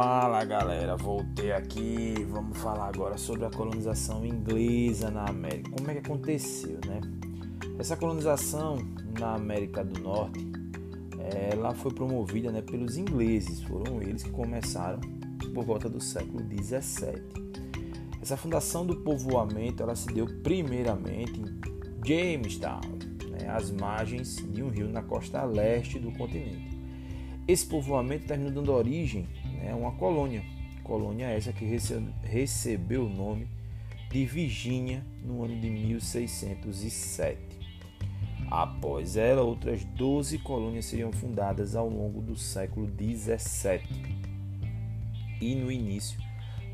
Fala galera, voltei aqui. Vamos falar agora sobre a colonização inglesa na América. Como é que aconteceu, né? Essa colonização na América do Norte, ela foi promovida né, pelos ingleses. Foram eles que começaram por volta do século 17. Essa fundação do povoamento, ela se deu primeiramente em Jamestown, né, às margens de um rio na costa leste do continente. Esse povoamento terminou dando origem a uma colônia, colônia essa que recebeu o nome de Virgínia no ano de 1607. Após ela, outras 12 colônias seriam fundadas ao longo do século 17 e no início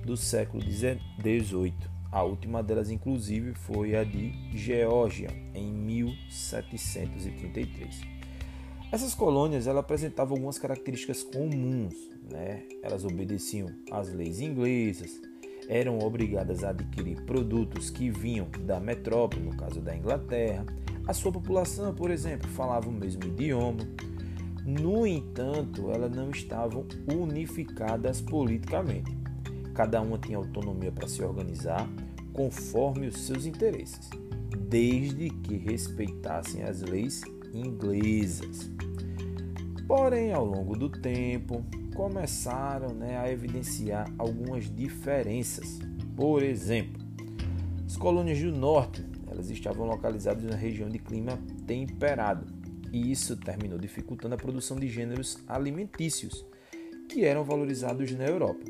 do século 18. A última delas, inclusive, foi a de Geórgia, em 1733. Essas colônias ela apresentavam algumas características comuns, né? Elas obedeciam às leis inglesas, eram obrigadas a adquirir produtos que vinham da metrópole, no caso da Inglaterra. A sua população, por exemplo, falava o mesmo idioma. No entanto, elas não estavam unificadas politicamente. Cada uma tinha autonomia para se organizar conforme os seus interesses, desde que respeitassem as leis inglesas. Porém, ao longo do tempo, começaram né, a evidenciar algumas diferenças. Por exemplo, as colônias do norte elas estavam localizadas na região de clima temperado, e isso terminou dificultando a produção de gêneros alimentícios que eram valorizados na Europa.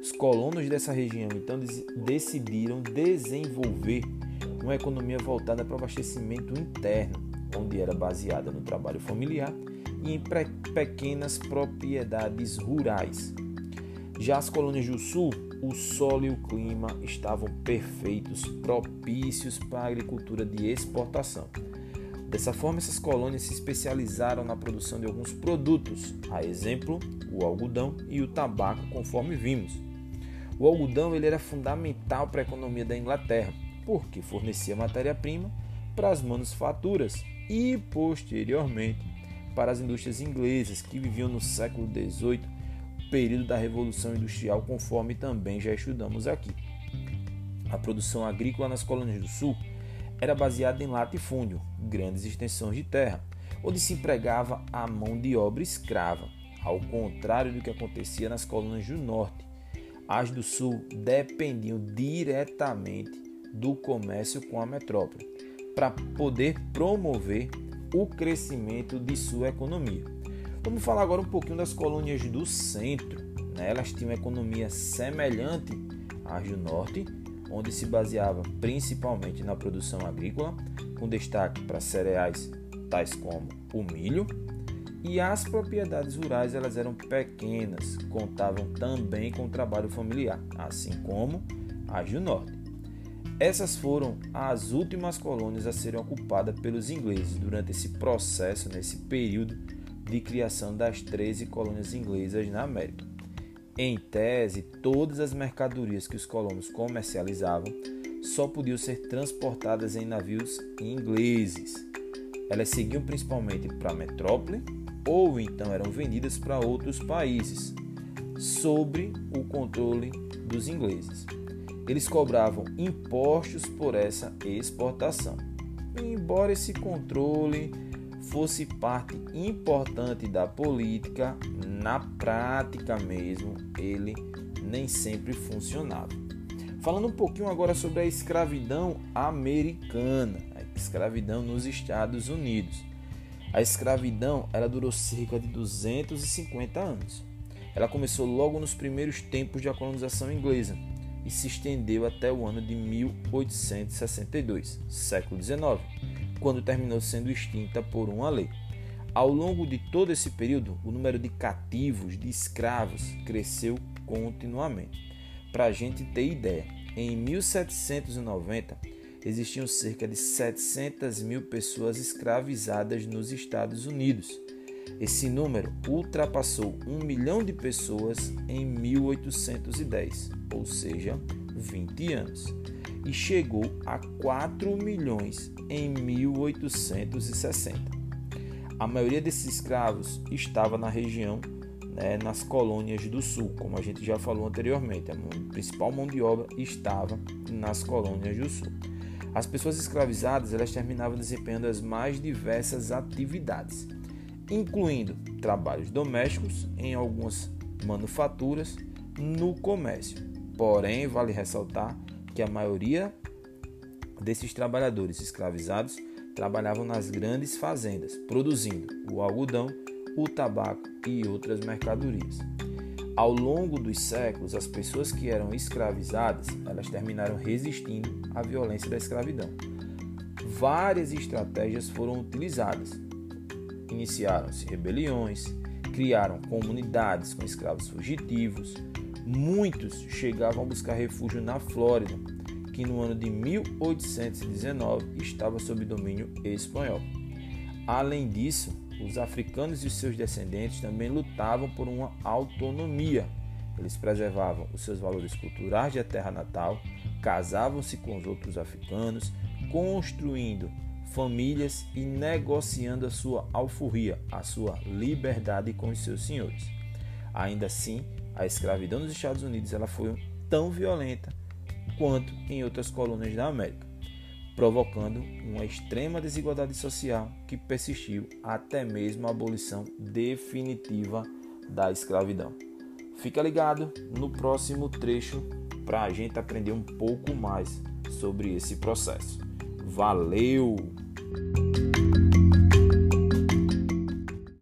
Os colonos dessa região então decidiram desenvolver uma economia voltada para o abastecimento interno, onde era baseada no trabalho familiar e em pequenas propriedades rurais. Já as colônias do sul, o solo e o clima estavam perfeitos, propícios para a agricultura de exportação. Dessa forma, essas colônias se especializaram na produção de alguns produtos, a exemplo, o algodão e o tabaco, conforme vimos. O algodão ele era fundamental para a economia da Inglaterra, porque fornecia matéria-prima para as manufaturas e, posteriormente, para as indústrias inglesas que viviam no século XVIII, período da Revolução Industrial, conforme também já estudamos aqui. A produção agrícola nas colônias do Sul era baseada em latifúndio, grandes extensões de terra, onde se empregava a mão de obra escrava, ao contrário do que acontecia nas colônias do Norte. As do Sul dependiam diretamente do comércio com a metrópole para poder promover o crescimento de sua economia. Vamos falar agora um pouquinho das colônias do centro. Né? Elas tinham economia semelhante às do norte, onde se baseava principalmente na produção agrícola, com destaque para cereais tais como o milho, e as propriedades rurais elas eram pequenas, contavam também com o trabalho familiar, assim como as do norte. Essas foram as últimas colônias a serem ocupadas pelos ingleses durante esse processo, nesse período de criação das 13 colônias inglesas na América. Em tese, todas as mercadorias que os colonos comercializavam só podiam ser transportadas em navios ingleses. Elas seguiam principalmente para a metrópole ou então eram vendidas para outros países, sob o controle dos ingleses eles cobravam impostos por essa exportação. embora esse controle fosse parte importante da política, na prática mesmo ele nem sempre funcionava. Falando um pouquinho agora sobre a escravidão americana, a escravidão nos Estados Unidos. A escravidão ela durou cerca de 250 anos. Ela começou logo nos primeiros tempos da colonização inglesa, e se estendeu até o ano de 1862, século XIX, quando terminou sendo extinta por uma lei. Ao longo de todo esse período, o número de cativos, de escravos, cresceu continuamente. Para a gente ter ideia, em 1790 existiam cerca de 700 mil pessoas escravizadas nos Estados Unidos esse número ultrapassou um milhão de pessoas em 1810, ou seja, 20 anos, e chegou a 4 milhões em 1860. A maioria desses escravos estava na região né, nas colônias do sul, como a gente já falou anteriormente. A principal mão de obra estava nas colônias do sul. As pessoas escravizadas elas terminavam desempenhando as mais diversas atividades, incluindo trabalhos domésticos em algumas manufaturas, no comércio. Porém, vale ressaltar que a maioria desses trabalhadores escravizados trabalhavam nas grandes fazendas, produzindo o algodão, o tabaco e outras mercadorias. Ao longo dos séculos, as pessoas que eram escravizadas, elas terminaram resistindo à violência da escravidão. Várias estratégias foram utilizadas. Iniciaram-se rebeliões, criaram comunidades com escravos fugitivos. Muitos chegavam a buscar refúgio na Flórida, que no ano de 1819 estava sob domínio espanhol. Além disso, os africanos e seus descendentes também lutavam por uma autonomia. Eles preservavam os seus valores culturais de terra natal, casavam-se com os outros africanos, construindo famílias e negociando a sua alforria, a sua liberdade com os seus senhores. Ainda assim, a escravidão nos Estados Unidos ela foi tão violenta quanto em outras colônias da América provocando uma extrema desigualdade social que persistiu até mesmo a abolição definitiva da escravidão. Fica ligado no próximo trecho para a gente aprender um pouco mais sobre esse processo. Valeu!